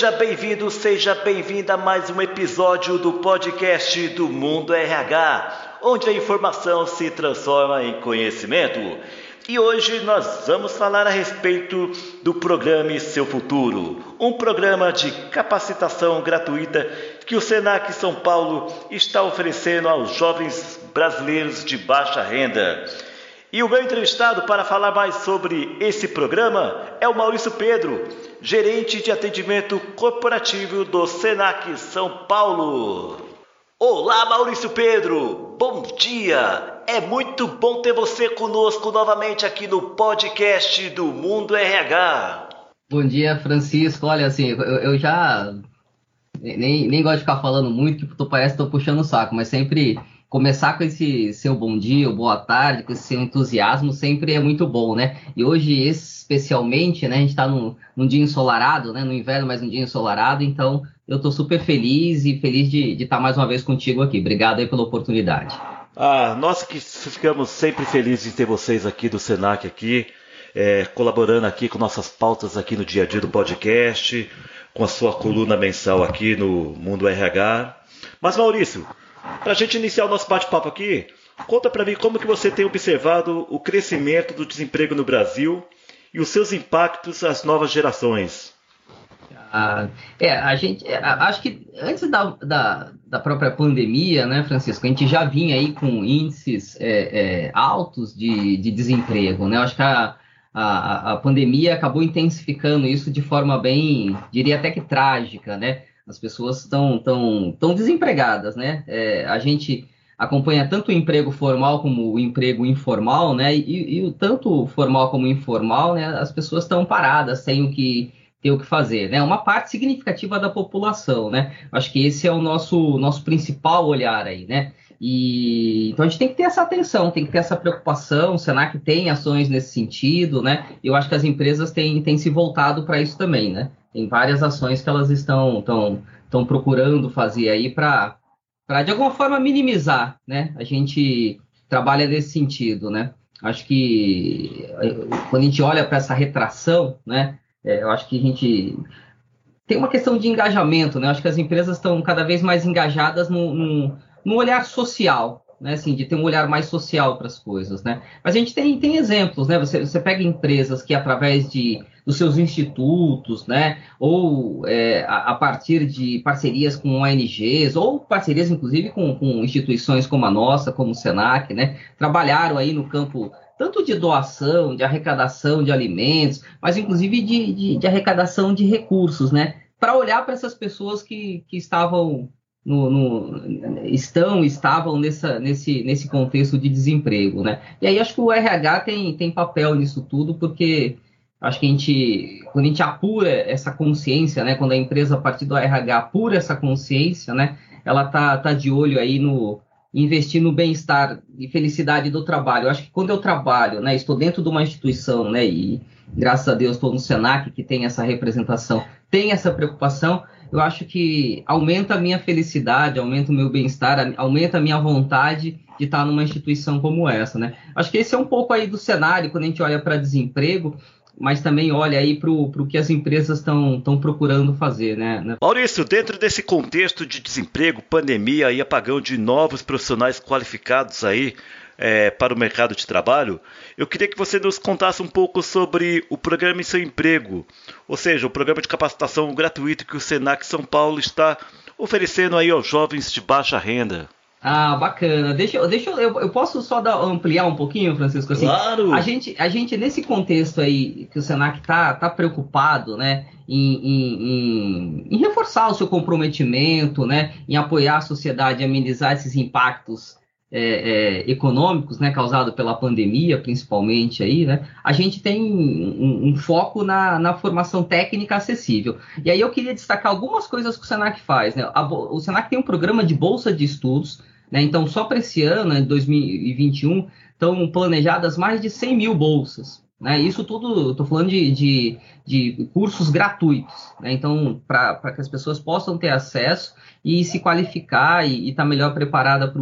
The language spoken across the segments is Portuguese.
seja bem-vindo, seja bem-vinda a mais um episódio do podcast do Mundo RH, onde a informação se transforma em conhecimento. E hoje nós vamos falar a respeito do Programa Seu Futuro, um programa de capacitação gratuita que o Senac São Paulo está oferecendo aos jovens brasileiros de baixa renda. E o meu entrevistado para falar mais sobre esse programa é o Maurício Pedro, gerente de atendimento corporativo do Senac São Paulo. Olá, Maurício Pedro, bom dia! É muito bom ter você conosco novamente aqui no podcast do Mundo RH. Bom dia, Francisco. Olha, assim, eu, eu já nem, nem gosto de ficar falando muito, que tu parece que estou puxando o saco, mas sempre começar com esse seu bom dia ou boa tarde, com esse seu entusiasmo, sempre é muito bom, né? E hoje, especialmente, né, a gente está num, num, dia ensolarado, né? No inverno, mas um dia ensolarado, então eu estou super feliz e feliz de, estar tá mais uma vez contigo aqui. Obrigado aí pela oportunidade. Ah, nós que ficamos sempre felizes de ter vocês aqui do Senac aqui, é, colaborando aqui com nossas pautas aqui no dia a dia do podcast, com a sua coluna mensal aqui no Mundo RH. Mas Maurício, para a gente iniciar o nosso bate-papo aqui, conta para mim como que você tem observado o crescimento do desemprego no Brasil e os seus impactos às novas gerações. Ah, é, a gente, é, acho que antes da, da, da, própria pandemia, né, Francisco, a gente já vinha aí com índices é, é, altos de, de, desemprego, né? Acho que a, a, a pandemia acabou intensificando isso de forma bem, diria até que trágica, né? As pessoas estão tão, tão desempregadas, né? É, a gente acompanha tanto o emprego formal como o emprego informal, né? E, e tanto formal como informal, né? As pessoas estão paradas, sem o que ter o que fazer, né? Uma parte significativa da população, né? Acho que esse é o nosso nosso principal olhar aí, né? E então a gente tem que ter essa atenção, tem que ter essa preocupação. O Senac tem ações nesse sentido, né? Eu acho que as empresas têm, têm se voltado para isso também, né? Tem várias ações que elas estão, estão, estão procurando fazer aí para, de alguma forma, minimizar, né? A gente trabalha nesse sentido, né? Acho que quando a gente olha para essa retração, né? É, eu acho que a gente tem uma questão de engajamento, né? Acho que as empresas estão cada vez mais engajadas no, no, no olhar social, né, assim, de ter um olhar mais social para as coisas, né? Mas a gente tem, tem exemplos, né? Você, você pega empresas que através de dos seus institutos, né, ou é, a, a, partir de parcerias com ONGs, ou parcerias inclusive com, com, instituições como a nossa, como o Senac, né, trabalharam aí no campo tanto de doação, de arrecadação de alimentos, mas inclusive de, de, de arrecadação de recursos, né, para olhar para essas pessoas que, que estavam no, no, estão, estavam nessa, nesse, nesse contexto de desemprego, né? E aí acho que o RH tem, tem papel nisso tudo, porque acho que a gente, quando a gente apura essa consciência, né? Quando a empresa, a partir do RH, apura essa consciência, né? Ela tá, tá de olho aí no investir no bem-estar e felicidade do trabalho. Eu acho que quando eu trabalho, né? Estou dentro de uma instituição, né? E graças a Deus estou no Senac, que tem essa representação, tem essa preocupação eu acho que aumenta a minha felicidade, aumenta o meu bem-estar, aumenta a minha vontade de estar numa instituição como essa, né? Acho que esse é um pouco aí do cenário quando a gente olha para desemprego, mas também olha aí para o que as empresas estão procurando fazer, né? Maurício, dentro desse contexto de desemprego, pandemia e apagão de novos profissionais qualificados aí, é, para o mercado de trabalho, eu queria que você nos contasse um pouco sobre o programa em seu emprego, ou seja, o programa de capacitação gratuito que o Senac São Paulo está oferecendo aí aos jovens de baixa renda. Ah, bacana. Deixa, deixa eu, eu posso só dar, ampliar um pouquinho, Francisco? Assim, claro. A gente, a gente nesse contexto aí que o Senac tá, tá preocupado, né, em, em, em, em reforçar o seu comprometimento, né, em apoiar a sociedade, amenizar esses impactos é, é, econômicos, né, causado pela pandemia, principalmente aí, né, a gente tem um, um, foco na, na, formação técnica acessível. E aí eu queria destacar algumas coisas que o Senac faz. Né? A, o Senac tem um programa de bolsa de estudos, né, então só para esse ano, em 2021, estão planejadas mais de 100 mil bolsas. Né? Isso tudo, estou falando de, de, de, cursos gratuitos, né? então, para que as pessoas possam ter acesso e se qualificar e estar tá melhor preparada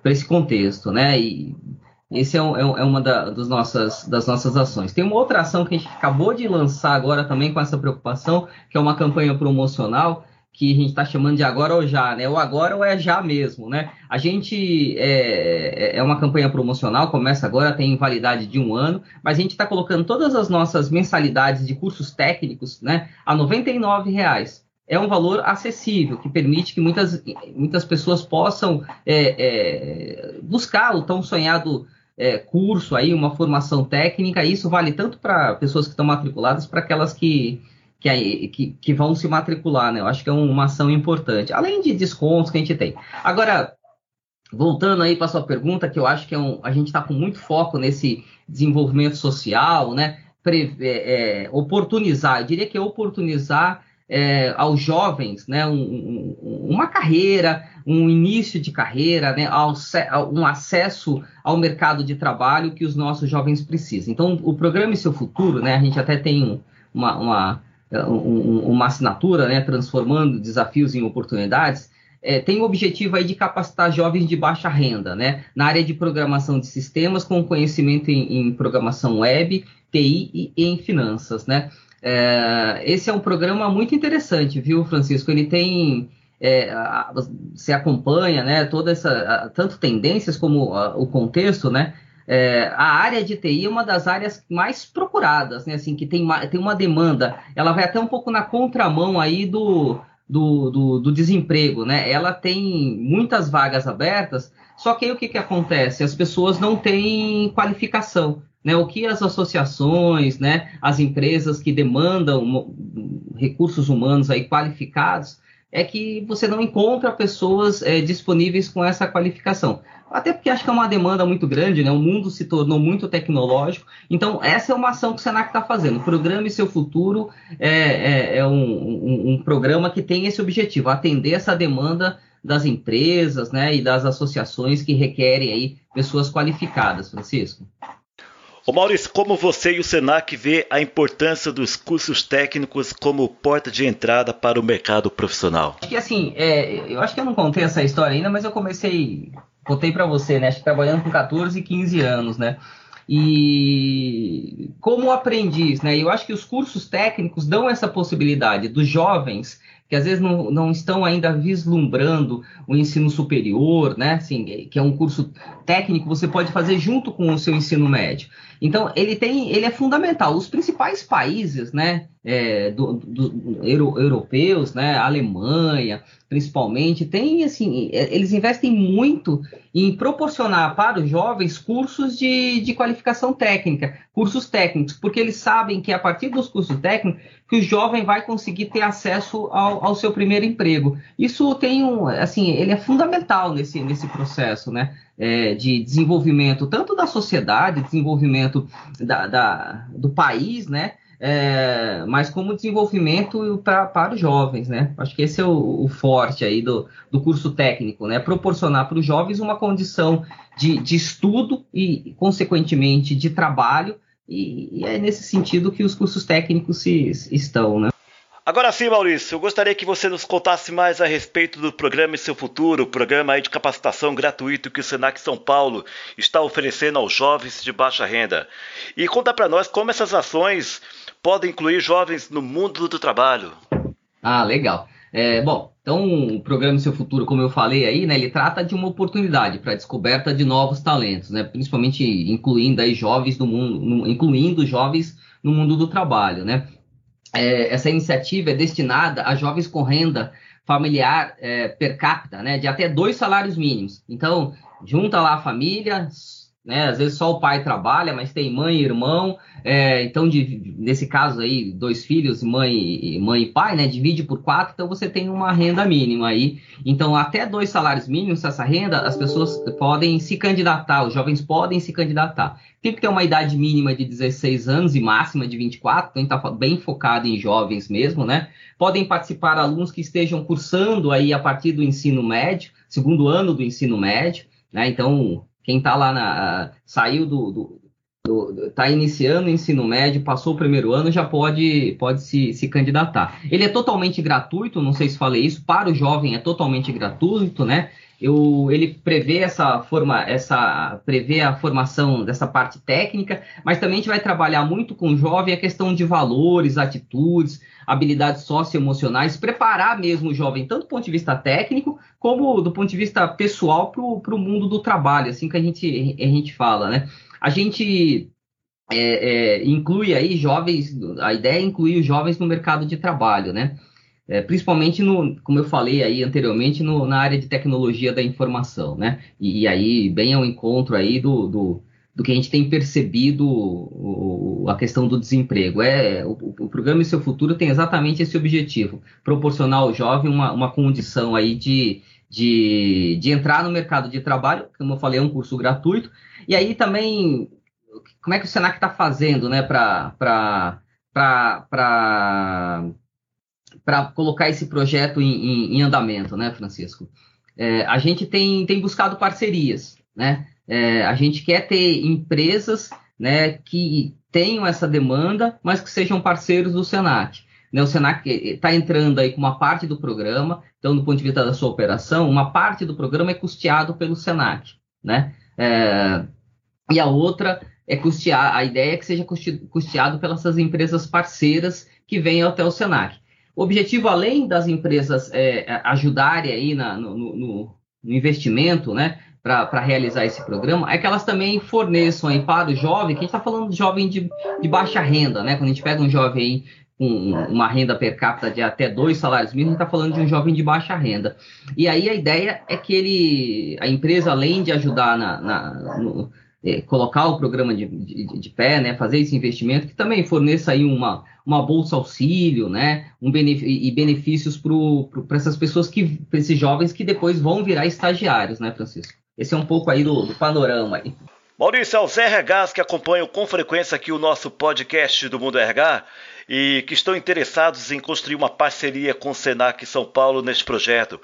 para esse contexto. Né? E, esse é, um, é, é uma da, das, nossas, das nossas ações. Tem uma outra ação que a gente acabou de lançar agora também com essa preocupação, que é uma campanha promocional que a gente está chamando de agora ou já, né? O agora ou é já mesmo, né? A gente é, é, é uma campanha promocional, começa agora, tem validade de um ano, mas a gente está colocando todas as nossas mensalidades de cursos técnicos, né, a R$ reais é um valor acessível, que permite que muitas, muitas pessoas possam é, é, buscar o tão sonhado é, curso aí, uma formação técnica. Isso vale tanto para pessoas que estão matriculadas, para aquelas que, que, que, que, vão se matricular, né? Eu acho que é uma ação importante, além de descontos que a gente tem. Agora, voltando aí para sua pergunta, que eu acho que é um, a gente está com muito foco nesse desenvolvimento social, né? Pre, é, é, oportunizar, eu diria que é oportunizar é, aos jovens né, um, um, uma carreira, um início de carreira, né, um acesso ao mercado de trabalho que os nossos jovens precisam. Então, o programa e seu futuro, né, a gente até tem uma, uma, uma assinatura, né, transformando desafios em oportunidades, é, tem o objetivo aí de capacitar jovens de baixa renda, né, na área de programação de sistemas, com conhecimento em, em programação web, TI e em finanças, né. É, esse é um programa muito interessante, viu, Francisco? Ele tem. É, você acompanha né, toda essa. tanto tendências como a, o contexto, né? É, a área de TI é uma das áreas mais procuradas, né? Assim, que tem, tem uma demanda. Ela vai até um pouco na contramão aí do, do, do, do desemprego, né? Ela tem muitas vagas abertas, só que aí o que, que acontece? As pessoas não têm qualificação né, o que as associações, né, as empresas que demandam recursos humanos aí qualificados, é que você não encontra pessoas é, disponíveis com essa qualificação. Até porque acho que é uma demanda muito grande, né? O mundo se tornou muito tecnológico. Então, essa é uma ação que o Senac está fazendo. Programe Seu Futuro é, é, é um, um, um programa que tem esse objetivo, atender essa demanda das empresas né, e das associações que requerem aí pessoas qualificadas, Francisco. Ô Maurício, como você e o Senac vê a importância dos cursos técnicos como porta de entrada para o mercado profissional? Acho que assim, é, eu acho que eu não contei essa história ainda, mas eu comecei, contei para você, né? Acho que trabalhando com 14 e 15 anos, né? E como aprendiz, né? Eu acho que os cursos técnicos dão essa possibilidade dos jovens que às vezes não, não estão ainda vislumbrando o ensino superior, né? Assim, que é um curso técnico, você pode fazer junto com o seu ensino médio. Então, ele tem, ele é fundamental. Os principais países, né, é, do, do, euro, europeus, né, Alemanha, principalmente, tem assim, é, eles investem muito em proporcionar para os jovens cursos de, de qualificação técnica, cursos técnicos, porque eles sabem que a partir dos cursos técnicos que o jovem vai conseguir ter acesso ao, ao seu primeiro emprego. Isso tem um, assim, ele é fundamental nesse, nesse processo, né? É, de desenvolvimento tanto da sociedade, desenvolvimento da, da do país, né? É, mas como desenvolvimento pra, para os jovens, né? Acho que esse é o, o forte aí do, do curso técnico, né? Proporcionar para os jovens uma condição de, de estudo e, consequentemente, de trabalho e, e, é nesse sentido que os cursos técnicos se, estão, né? Agora sim, Maurício, eu gostaria que você nos contasse mais a respeito do programa e seu futuro, programa de capacitação gratuito que o Senac São Paulo está oferecendo aos jovens de baixa renda. E conta para nós como essas ações podem incluir jovens no mundo do trabalho. Ah, legal. É, bom, então o programa Seu Futuro, como eu falei aí, né, ele trata de uma oportunidade para descoberta de novos talentos, né, principalmente incluindo aí jovens do mundo, incluindo jovens no mundo do trabalho, né. É, essa iniciativa é destinada a jovens com renda familiar é, per capita, né, de até dois salários mínimos. Então, junta lá a família, né? Às vezes só o pai trabalha, mas tem mãe e irmão. É, então, de, nesse caso aí, dois filhos, mãe, mãe e pai, né? Divide por quatro, então você tem uma renda mínima aí. Então, até dois salários mínimos, essa renda, as pessoas podem se candidatar, os jovens podem se candidatar. Tem que ter uma idade mínima de 16 anos e máxima de 24, então está bem focado em jovens mesmo, né? Podem participar alunos que estejam cursando aí a partir do ensino médio, segundo ano do ensino médio, né? Então, quem está lá na. saiu do, do, está iniciando o ensino médio, passou o primeiro ano, já pode, pode se, se candidatar. Ele é totalmente gratuito, não sei se falei isso, para o jovem é totalmente gratuito, né? Eu, ele prevê essa forma, essa prevê a formação dessa parte técnica, mas também a gente vai trabalhar muito com o jovem a questão de valores, atitudes, habilidades socioemocionais, preparar mesmo o jovem tanto do ponto de vista técnico como do ponto de vista pessoal para o mundo do trabalho, assim que a gente, a gente fala, né? A gente é, é, inclui aí jovens, a ideia é incluir os jovens no mercado de trabalho, né? É, principalmente no, como eu falei aí anteriormente, no, na área de tecnologia da informação, né? E, e aí bem ao encontro aí do, do, do, que a gente tem percebido o, a questão do desemprego. É, o, o, programa e seu futuro tem exatamente esse objetivo, proporcionar ao jovem uma, uma condição aí de, de, de entrar no mercado de trabalho, como eu falei, é um curso gratuito, e aí também, como é que o Senac está fazendo, né, para colocar esse projeto em, em, em, andamento, né, Francisco? É, a gente tem, tem buscado parcerias, né? É, a gente quer ter empresas né, que tenham essa demanda, mas que sejam parceiros do Senac. Né, o Senac está entrando aí com uma parte do programa, então, do ponto de vista da sua operação, uma parte do programa é custeado pelo Senac. Né? É, e a outra é custear, a ideia é que seja custeado pelas empresas parceiras que venham até o Senac. O objetivo, além das empresas é ajudarem aí na, no, no, no, investimento, né, para realizar esse programa, é que elas também forneçam aí para o jovem, que a gente está falando de jovem de, de, baixa renda, né? Quando a gente pega um jovem com uma renda per capita de até dois salários mínimos, está falando de um jovem de baixa renda. E aí a ideia é que ele, a empresa, além de ajudar na, na no, é, colocar o programa de, de, de, pé, né, fazer esse investimento, que também forneça aí uma, uma bolsa auxílio, né, um e benefícios para essas pessoas que, para esses jovens que depois vão virar estagiários, né, Francisco? Esse é um pouco aí do, do panorama aí. Maurício, é o Zé RHs que acompanham com frequência aqui o nosso podcast do Mundo RH e que estão interessados em construir uma parceria com o Senac São Paulo neste projeto.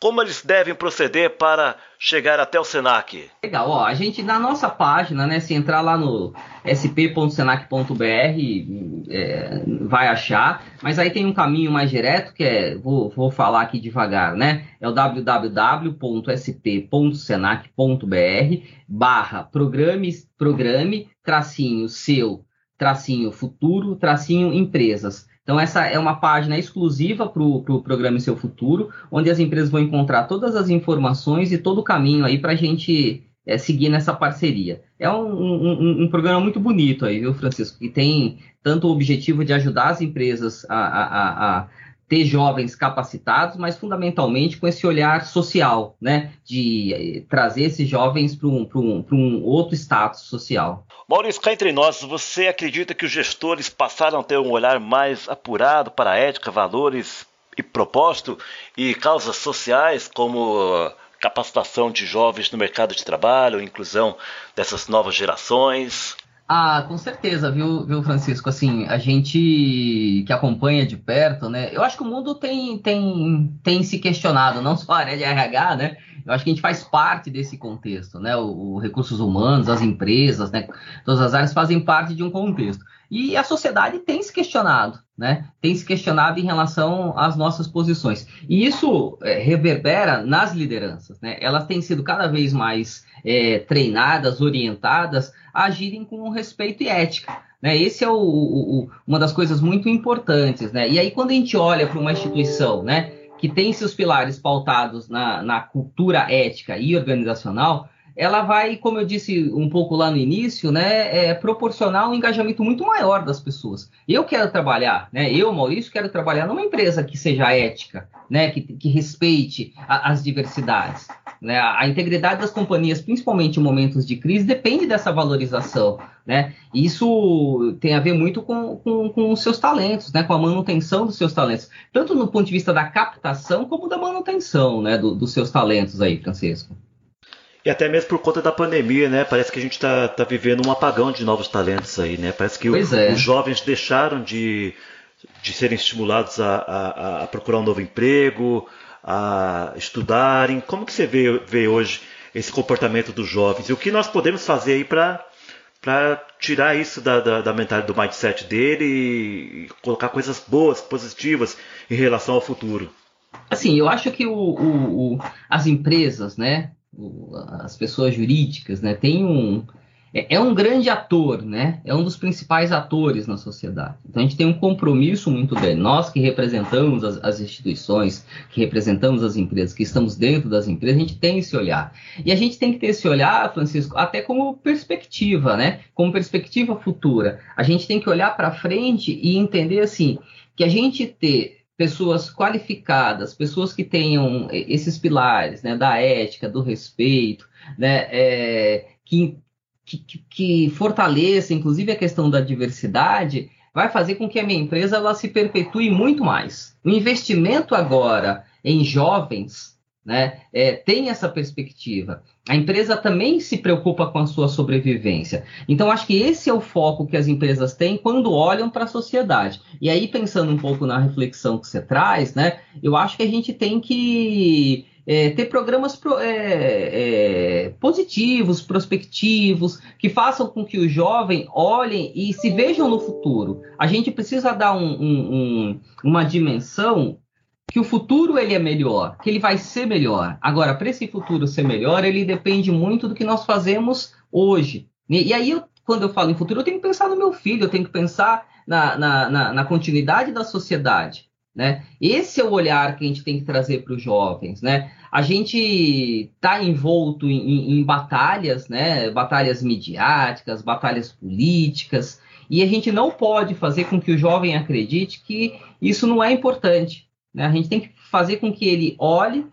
Como eles devem proceder para chegar até o Senac? Legal, ó, a gente na nossa página, né, se entrar lá no sp.senac.br, é, vai achar, mas aí tem um caminho mais direto que é, vou, vou falar aqui devagar, né, é o www.sp.senac.br barra programe, programe, tracinho seu, tracinho futuro, tracinho empresas. Então, essa é uma página exclusiva para o pro Programa Seu Futuro, onde as empresas vão encontrar todas as informações e todo o caminho aí para a gente é, seguir nessa parceria. É um, um, um, programa muito bonito aí, viu, Francisco? Que tem tanto o objetivo de ajudar as empresas a, a, a ter jovens capacitados, mas fundamentalmente com esse olhar social, né? De eh, trazer esses jovens para um, um, um outro status social. Maurício, cá entre nós, você acredita que os gestores passaram a ter um olhar mais apurado para a ética, valores e propósito e causas sociais como capacitação de jovens no mercado de trabalho, inclusão dessas novas gerações? Ah, com certeza, viu, viu, Francisco? Assim, a gente que acompanha de perto, né? Eu acho que o mundo tem, tem, tem se questionado, não só a área de RH, né? Eu acho que a gente faz parte desse contexto, né? O, recursos humanos, as empresas, né? Todas as áreas fazem parte de um contexto. E a sociedade tem se questionado, né? Tem se questionado em relação às nossas posições. E isso é, reverbera nas lideranças, né? Elas têm sido cada vez mais é, treinadas, orientadas a agirem com respeito e ética. Né? Esse é o, o, o, uma das coisas muito importantes. Né? E aí, quando a gente olha para uma instituição, né? Que tem seus pilares pautados na, na cultura ética e organizacional, ela vai, como eu disse um pouco lá no início, né, é, proporcionar um engajamento muito maior das pessoas. Eu quero trabalhar, né, eu, Maurício, quero trabalhar numa empresa que seja ética, né, que, que respeite a, as diversidades. Né? A, integridade das companhias, principalmente em momentos de crise, depende dessa valorização. Né? Isso tem a ver muito com, com, com, os seus talentos, né? com a manutenção dos seus talentos, tanto no ponto de vista da captação como da manutenção né? Do, dos seus talentos aí, Francisco. E até mesmo por conta da pandemia, né? Parece que a gente está tá vivendo um apagão de novos talentos aí, né? Parece que o, é. os jovens deixaram de, de serem estimulados a, a, a, procurar um novo emprego, a estudarem. Como que você vê, vê hoje esse comportamento dos jovens? E o que nós podemos fazer aí para para tirar isso da, da, da mentalidade do mindset dele e colocar coisas boas, positivas em relação ao futuro? Assim, eu acho que o, o, o as empresas, né, as pessoas jurídicas, né, têm um, é, é, um grande ator, né? É um dos principais atores na sociedade. Então a gente tem um compromisso muito grande. Nós que representamos as, as, instituições, que representamos as empresas, que estamos dentro das empresas, a gente tem esse olhar. E a gente tem que ter esse olhar, Francisco, até como perspectiva, né? Como perspectiva futura. A gente tem que olhar para frente e entender assim que a gente ter pessoas qualificadas, pessoas que tenham esses pilares, né, da ética, do respeito, né, é, que que, que, fortaleça, inclusive, a questão da diversidade, vai fazer com que a minha empresa ela se perpetue muito mais. O investimento agora em jovens né, é, tem essa perspectiva. A empresa também se preocupa com a sua sobrevivência. Então, acho que esse é o foco que as empresas têm quando olham para a sociedade. E aí, pensando um pouco na reflexão que você traz, né, eu acho que a gente tem que é, ter programas pro, é, é, positivos, prospectivos, que façam com que o jovem olhem e se vejam no futuro. A gente precisa dar um, um, um, uma dimensão que o futuro ele é melhor, que ele vai ser melhor. Agora, para esse futuro ser melhor, ele depende muito do que nós fazemos hoje. E, aí, eu, quando eu falo em futuro, eu tenho que pensar no meu filho, eu tenho que pensar na, na, na, na continuidade da sociedade. Né? Esse é o olhar que a gente tem que trazer para os jovens. Né? A gente está envolto em, em, em, batalhas, né? batalhas midiáticas, batalhas políticas, e a gente não pode fazer com que o jovem acredite que isso não é importante. Né? A gente tem que fazer com que ele olhe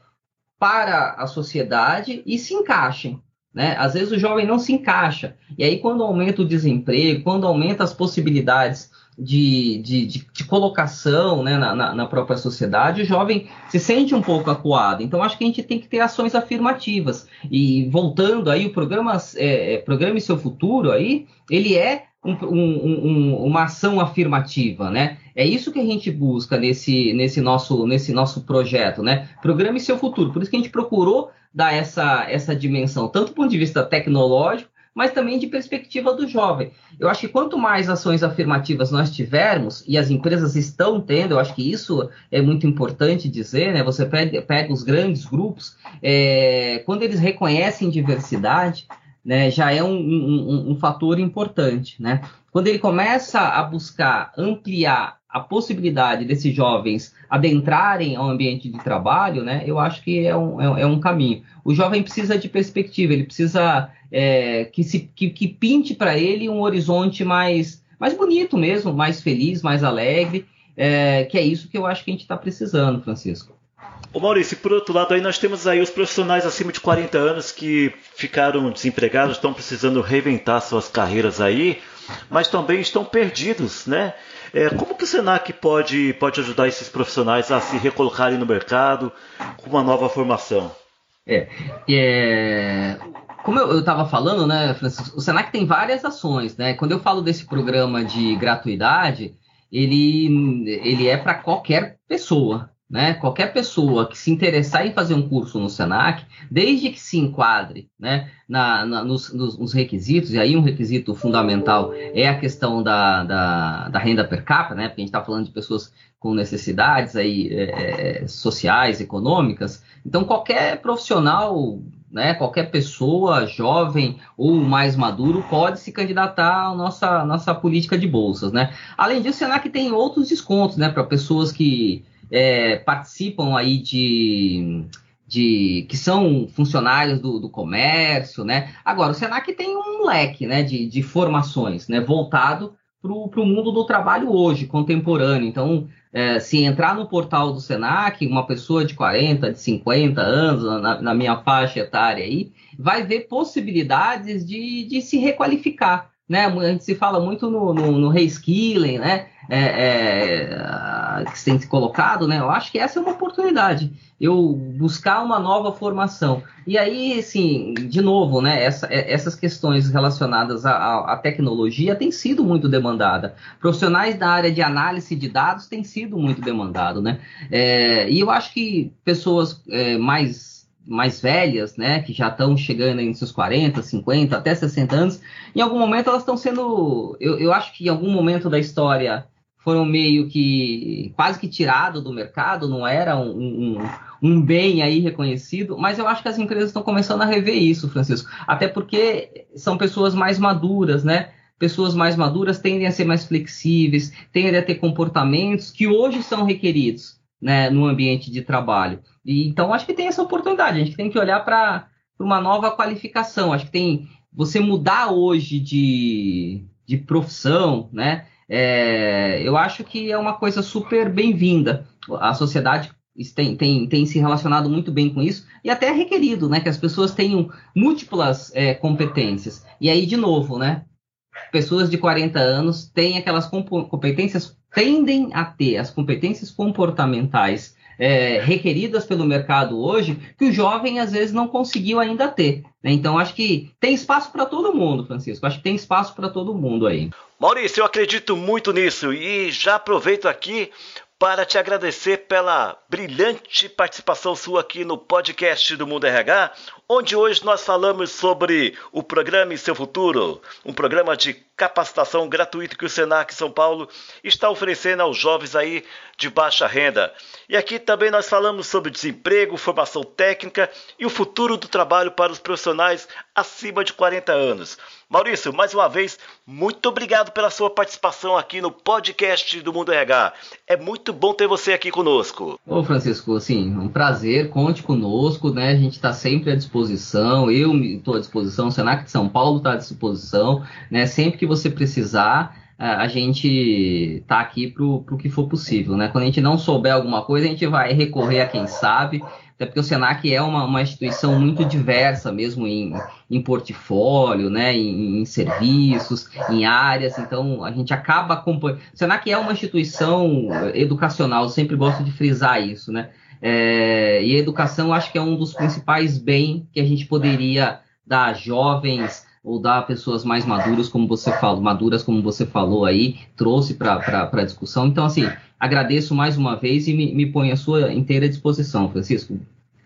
para a sociedade e se encaixe. Né? Às vezes o jovem não se encaixa. E aí, quando aumenta o desemprego, quando aumenta as possibilidades de, de, de, de colocação né, na, na, própria sociedade, o jovem se sente um pouco acuado. Então, acho que a gente tem que ter ações afirmativas. E voltando aí, o programa, é, é Programa Seu Futuro aí, ele é um, um, um, uma ação afirmativa, né? É isso que a gente busca nesse, nesse, nosso, nesse nosso projeto, né? Programe seu futuro. Por isso que a gente procurou dar essa, essa dimensão, tanto do ponto de vista tecnológico, mas também de perspectiva do jovem. Eu acho que quanto mais ações afirmativas nós tivermos, e as empresas estão tendo, eu acho que isso é muito importante dizer, né? Você pega, pega os grandes grupos, é, quando eles reconhecem diversidade, né, já é um, um, um, fator importante. Né? Quando ele começa a buscar ampliar a possibilidade desses jovens adentrarem ao ambiente de trabalho, né, eu acho que é um, é, é um caminho. O jovem precisa de perspectiva, ele precisa é, que, se, que, que pinte para ele um horizonte mais, mais bonito mesmo, mais feliz, mais alegre, é, que é isso que eu acho que a gente está precisando, Francisco. Ô Maurício, por outro lado aí nós temos aí os profissionais acima de 40 anos que ficaram desempregados, estão precisando reinventar suas carreiras aí, mas também estão perdidos, né? É, como que o Senac pode, pode ajudar esses profissionais a se recolocarem no mercado com uma nova formação? É, é como eu estava falando, né, Francisco, o Senac tem várias ações, né? Quando eu falo desse programa de gratuidade, ele, ele é para qualquer pessoa, né? Qualquer pessoa que se interessar em fazer um curso no Senac, desde que se enquadre né, na, na nos, nos, nos, requisitos, e aí um requisito fundamental é a questão da, da, da renda per capita, né? Porque a gente está falando de pessoas com necessidades aí, é, é, sociais, econômicas. Então, qualquer profissional né, qualquer pessoa, jovem ou mais maduro, pode se candidatar à nossa, nossa política de bolsas. Né? Além disso, o Senac tem outros descontos né, para pessoas que é, participam aí de, de que são funcionários do, do, comércio, né? Agora, o Senac tem um leque né, de, de formações né, voltado para o mundo do trabalho hoje, contemporâneo. Então, é, se entrar no portal do Senac, uma pessoa de 40, de 50 anos, na, na minha faixa etária aí, vai ver possibilidades de, de se requalificar. Né? A gente se fala muito no, no, no reskilling, né? É, é, que tem se colocado, né? Eu acho que essa é uma oportunidade. Eu buscar uma nova formação. E aí, assim, de novo, né? Essa, é, essas questões relacionadas à, tecnologia têm sido muito demandada. Profissionais da área de análise de dados têm sido muito demandado, né? É, e eu acho que pessoas é, mais mais velhas, né, que já estão chegando em seus 40, 50, até 60 anos, em algum momento elas estão sendo, eu, eu acho que em algum momento da história foram meio que quase que tirado do mercado, não era um, um, um, bem aí reconhecido, mas eu acho que as empresas estão começando a rever isso, Francisco. Até porque são pessoas mais maduras, né? Pessoas mais maduras tendem a ser mais flexíveis, tendem a ter comportamentos que hoje são requeridos né, no ambiente de trabalho. E, então, acho que tem essa oportunidade. A gente tem que olhar para uma nova qualificação. Acho que tem você mudar hoje de, de profissão, né? É, eu acho que é uma coisa super bem-vinda. A sociedade tem, tem, tem, se relacionado muito bem com isso e até é requerido, né? Que as pessoas tenham múltiplas é, competências. E aí, de novo, né? Pessoas de 40 anos têm aquelas competências, tendem a ter as competências comportamentais é, requeridas pelo mercado hoje que o jovem às vezes não conseguiu ainda ter. Né? Então acho que tem espaço para todo mundo, Francisco. Acho que tem espaço para todo mundo aí. Maurício, eu acredito muito nisso e já aproveito aqui para te agradecer pela brilhante participação sua aqui no podcast do Mundo RH, onde hoje nós falamos sobre o programa e seu futuro, um programa de capacitação gratuito que o Senac São Paulo está oferecendo aos jovens aí de baixa renda. E aqui também nós falamos sobre desemprego, formação técnica e o futuro do trabalho para os profissionais acima de 40 anos. Maurício, mais uma vez, muito obrigado pela sua participação aqui no podcast do Mundo RH. É muito bom ter você aqui conosco. Francisco, assim, um prazer, conte conosco, né? A gente está sempre à disposição, eu estou à disposição, o Senac de São Paulo está à disposição, né? Sempre que você precisar, a gente está aqui para o que for possível, né? Quando a gente não souber alguma coisa, a gente vai recorrer a quem sabe, até porque o Senac é uma, uma instituição muito diversa, mesmo em, em portfólio, né? Em, em, serviços, em áreas, então a gente acaba acompanhando. O Senac é uma instituição educacional, sempre gosto de frisar isso, né? É, e a educação acho que é um dos principais bens que a gente poderia dar a jovens ou dar a pessoas mais maduras, como você falou, maduras, como você falou aí, trouxe para a discussão. Então, assim, agradeço mais uma vez e me, me ponho à sua inteira disposição, Francisco.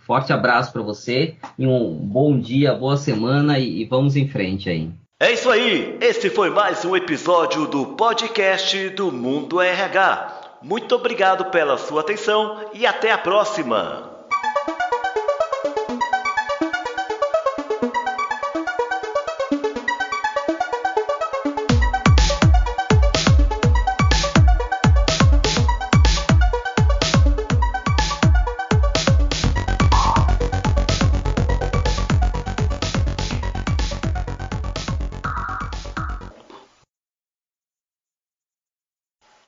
Forte abraço para você e um bom dia, boa semana e, e vamos em frente aí. É isso aí! Esse foi mais um episódio do podcast do Mundo RH. Muito obrigado pela sua atenção e até a próxima!